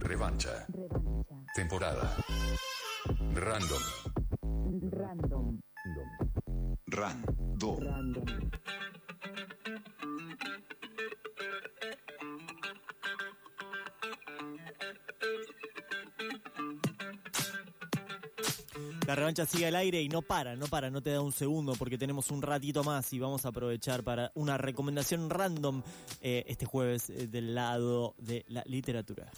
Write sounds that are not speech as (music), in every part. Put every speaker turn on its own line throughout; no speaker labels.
Revancha. Temporada. Random.
Random.
Random.
La revancha sigue al aire y no para, no para, no te da un segundo porque tenemos un ratito más y vamos a aprovechar para una recomendación random eh, este jueves eh, del lado de la literatura.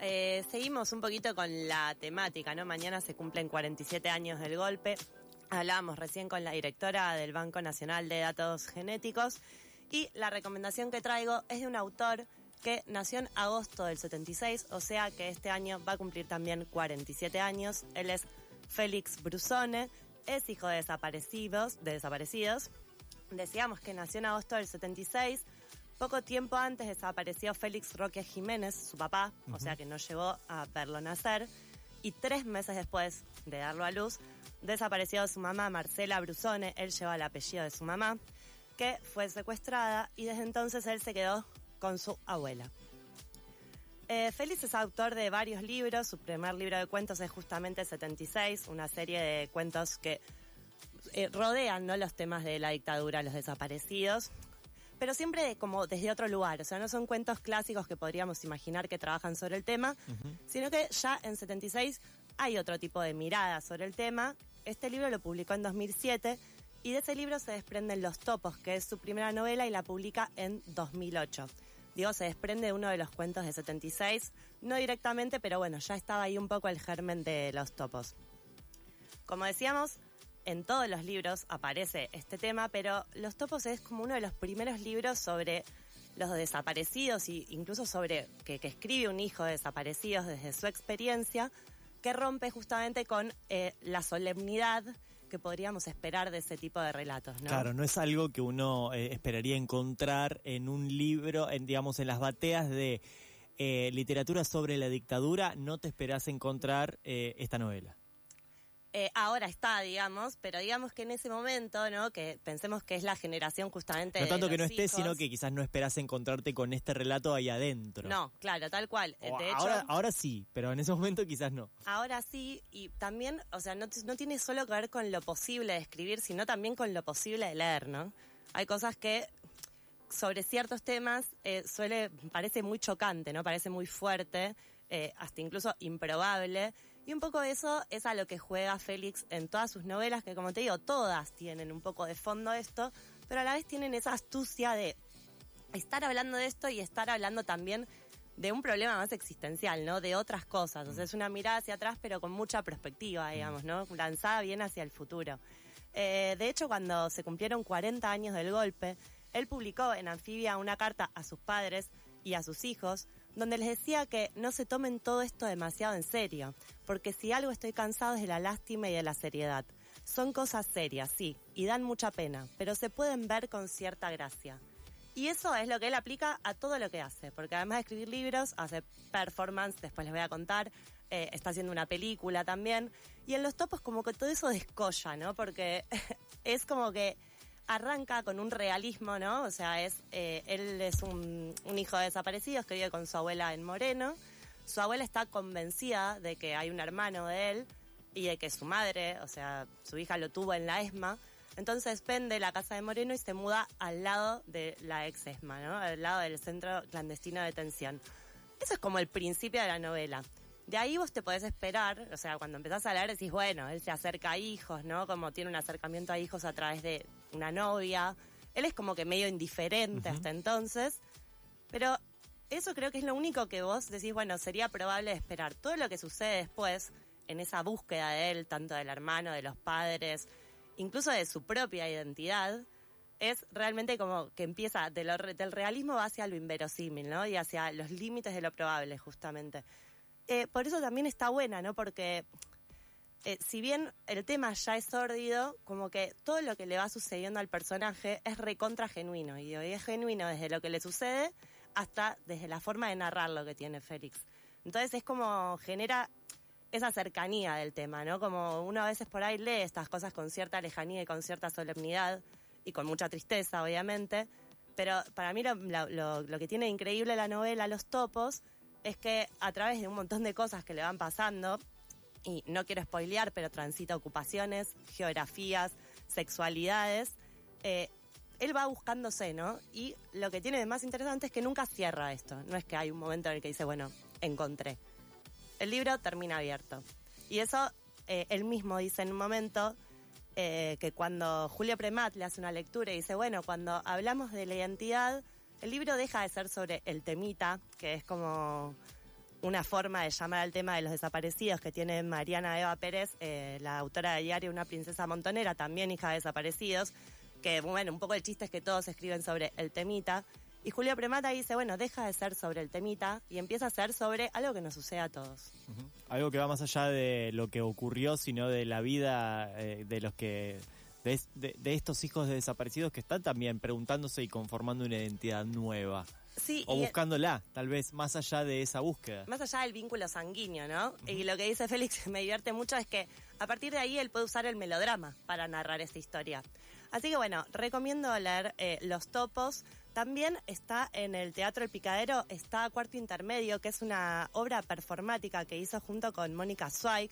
Eh, seguimos un poquito con la temática, ¿no? Mañana se cumplen 47 años del golpe. Hablábamos recién con la directora del Banco Nacional de Datos Genéticos y la recomendación que traigo es de un autor que nació en agosto del 76, o sea que este año va a cumplir también 47 años. Él es Félix Brusone, es hijo de desaparecidos, de desaparecidos. Decíamos que nació en agosto del 76. Poco tiempo antes desapareció Félix Roque Jiménez, su papá, o sea que no llegó a verlo nacer. Y tres meses después de darlo a luz, desapareció su mamá Marcela Brusone, él lleva el apellido de su mamá, que fue secuestrada y desde entonces él se quedó con su abuela. Eh, Félix es autor de varios libros. Su primer libro de cuentos es justamente 76, una serie de cuentos que eh, rodean ¿no? los temas de la dictadura, los desaparecidos, pero siempre como desde otro lugar. O sea, no son cuentos clásicos que podríamos imaginar que trabajan sobre el tema, sino que ya en 76 hay otro tipo de mirada sobre el tema. Este libro lo publicó en 2007 y de ese libro se desprenden Los Topos, que es su primera novela y la publica en 2008 digo, se desprende de uno de los cuentos de 76, no directamente, pero bueno, ya estaba ahí un poco el germen de los topos. Como decíamos, en todos los libros aparece este tema, pero Los topos es como uno de los primeros libros sobre los desaparecidos e incluso sobre que, escribe un hijo de desaparecidos desde su experiencia, que rompe justamente con eh, la solemnidad que podríamos esperar de ese tipo de relatos, ¿no?
Claro, no es algo que uno eh, esperaría encontrar en un libro, en, digamos, en las bateas de eh, literatura sobre la dictadura, no te esperás encontrar eh, esta novela.
Eh, ahora está, digamos, pero digamos que en ese momento, ¿no? Que pensemos que es la generación justamente.
No tanto
de
que no
los
esté,
hijos.
sino que quizás no esperás encontrarte con este relato ahí adentro.
No, claro, tal cual.
O
De hecho,
ahora, sí, pero en ese momento quizás no.
ahora sí, y también, o sea, no tiene solo que ver con lo posible de escribir, sino también con lo posible de leer, ¿no? Hay cosas que sobre ciertos temas eh, suele, parece muy chocante, ¿no? Parece muy fuerte, eh, hasta incluso improbable. Y un poco de eso es a lo que juega Félix en todas sus novelas, que como te digo, todas tienen un poco de fondo esto, pero a la vez tienen esa astucia de estar hablando de esto y estar hablando también de un problema más existencial, ¿no? De otras cosas. O sea, es una mirada hacia atrás, pero con mucha perspectiva, digamos, ¿no? Lanzada bien hacia el futuro. Eh, de hecho, cuando se cumplieron 40 años del golpe, él publicó en Anfibia una carta a sus padres y a sus hijos, donde les decía que no se tomen todo esto demasiado en serio, porque si algo estoy cansado es de la lástima y de la seriedad. Son cosas serias, sí, y dan mucha pena, pero se pueden ver con cierta gracia. Y eso es lo que él aplica a todo lo que hace, porque además de escribir libros, hace performance, después les voy a contar, eh, está haciendo una película también, y en los topos como que todo eso descolla, ¿no? Porque (laughs) es como que arranca con un realismo, ¿no? O sea, es eh, él es un, hijo de desaparecidos que vive con su abuela en Moreno, su abuela está convencida de que hay un hermano de él y de que su madre, o sea, su hija lo tuvo en la ESMA, entonces vende la casa de Moreno y se muda al lado de la ex ESMA, ¿no? Al lado del centro clandestino de detención. Eso es como el principio de la novela. De ahí vos te podés esperar, o sea, cuando empezás a leer decís, bueno, él se acerca a hijos, ¿no? Como tiene un acercamiento a hijos a través de una novia. Él es como que medio indiferente hasta entonces, pero eso creo que es lo único que vos decís, bueno, sería probable esperar. Todo lo que sucede después, en esa búsqueda de él, tanto del hermano, de los padres, incluso de su propia identidad, es realmente como que empieza de lo re- del realismo va hacia lo inverosímil, ¿no? Y hacia los límites de lo probable, justamente. Eh, por eso también está buena, ¿no? Porque eh, si bien el tema ya es sórdido, como que todo lo que le va sucediendo al personaje es recontra genuino. Y digo, y es genuino desde lo que le sucede hasta desde la forma de narrar lo que tiene Félix. Entonces es como genera esa cercanía del tema, ¿no? Como uno a veces por ahí lee estas cosas con cierta lejanía y con cierta solemnidad y con mucha tristeza, obviamente. Pero para mí lo que tiene increíble la novela Los Topos es que a través de un montón de cosas que le van pasando, y no quiero spoilear, pero transita ocupaciones, geografías, sexualidades, eh, él va buscándose, ¿no? Y lo que tiene de más interesante es que nunca cierra esto. No es que hay un momento en el que dice, bueno, encontré. El libro termina abierto. Y eso eh, él mismo dice en un momento eh, que cuando Julio Premat le hace una lectura y dice, bueno, cuando hablamos de la identidad, el libro deja de ser sobre el temita, que es como una forma de llamar al tema de los desaparecidos que tiene Mariana Eva Pérez, eh, la autora de diario Una princesa montonera, también hija de desaparecidos, que bueno, un poco el chiste es que todos escriben sobre el temita. Y Julio Premata dice, bueno, deja de ser sobre el temita y empieza a ser sobre algo que nos sucede a todos.
Algo que va más allá de lo que ocurrió, sino de la vida eh, de los que... De, de, estos hijos de desaparecidos que están también preguntándose y conformando una identidad nueva.
Sí,
o buscándola, tal vez más allá de esa búsqueda.
Más allá del vínculo sanguíneo, ¿no? Y lo que dice Félix (laughs) me divierte mucho es que a partir de ahí él puede usar el melodrama para narrar esta historia. Así que bueno, recomiendo leer eh, Los Topos. También está en el Teatro El Picadero, está Cuarto Intermedio, que es una obra performática que hizo junto con Mónica Zweig.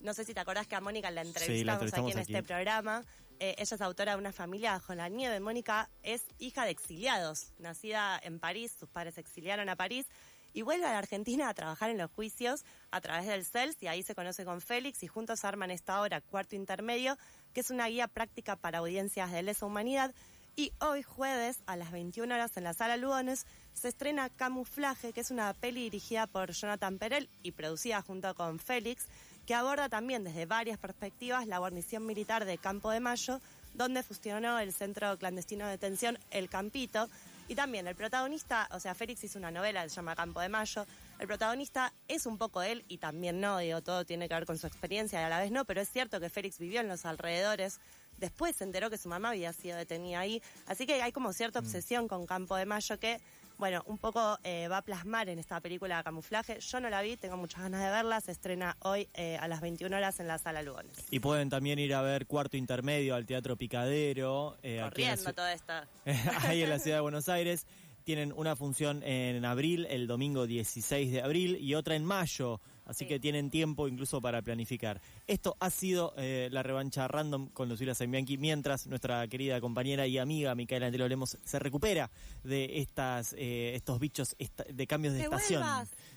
No sé si te acordás que a Mónica la entrevistamos, aquí en este programa. Eh, ella es autora de Una familia bajo la nieve. Mónica es hija de exiliados, nacida en París, sus padres se exiliaron a París y vuelve a la Argentina a trabajar en los juicios a través del CELS y ahí se conoce con Félix y juntos arman esta obra, Cuarto Intermedio, que es una guía práctica para audiencias de lesa humanidad. Y hoy jueves a las 21 horas en la sala Lugones se estrena Camuflaje, que es una peli dirigida por Jonathan Perel y producida junto con Félix, que aborda también desde varias perspectivas la guarnición militar de Campo de Mayo, donde fusionó el centro clandestino de detención El Campito, y también el protagonista, o sea, Félix hizo una novela que se llama Campo de Mayo. El protagonista es un poco él y también no, digo, todo tiene que ver con su experiencia y a la vez no, pero es cierto que Félix vivió en los alrededores. Después se enteró que su mamá había sido detenida ahí. Así que hay como cierta mm. obsesión con Campo de Mayo que bueno, un poco eh, va a plasmar en esta película de camuflaje. Yo no la vi, tengo muchas ganas de verla. Se estrena hoy eh, a las 21 horas en la Sala Lugones.
Y pueden también ir a ver Cuarto Intermedio al Teatro Picadero.
Eh, Corriendo toda esta. (laughs)
ahí en la ciudad de Buenos (laughs) Aires. Tienen una función en abril, el domingo 16 de abril, y otra en mayo Así que tienen tiempo incluso para planificar. Esto ha sido eh, la revancha random con Lucila Bianchi, mientras nuestra querida compañera y amiga Micaela Antelo Lemos se recupera de estas eh, estos bichos de cambios de estación.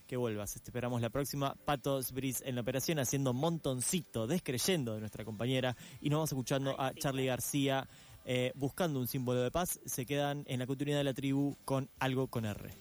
Que vuelvas. Esperamos la próxima. Patos Brice en la operación haciendo montoncito, descreyendo de nuestra compañera. Y nos vamos escuchando a Charlie García eh, buscando un símbolo de paz. Se quedan en la continuidad de la tribu con algo con R.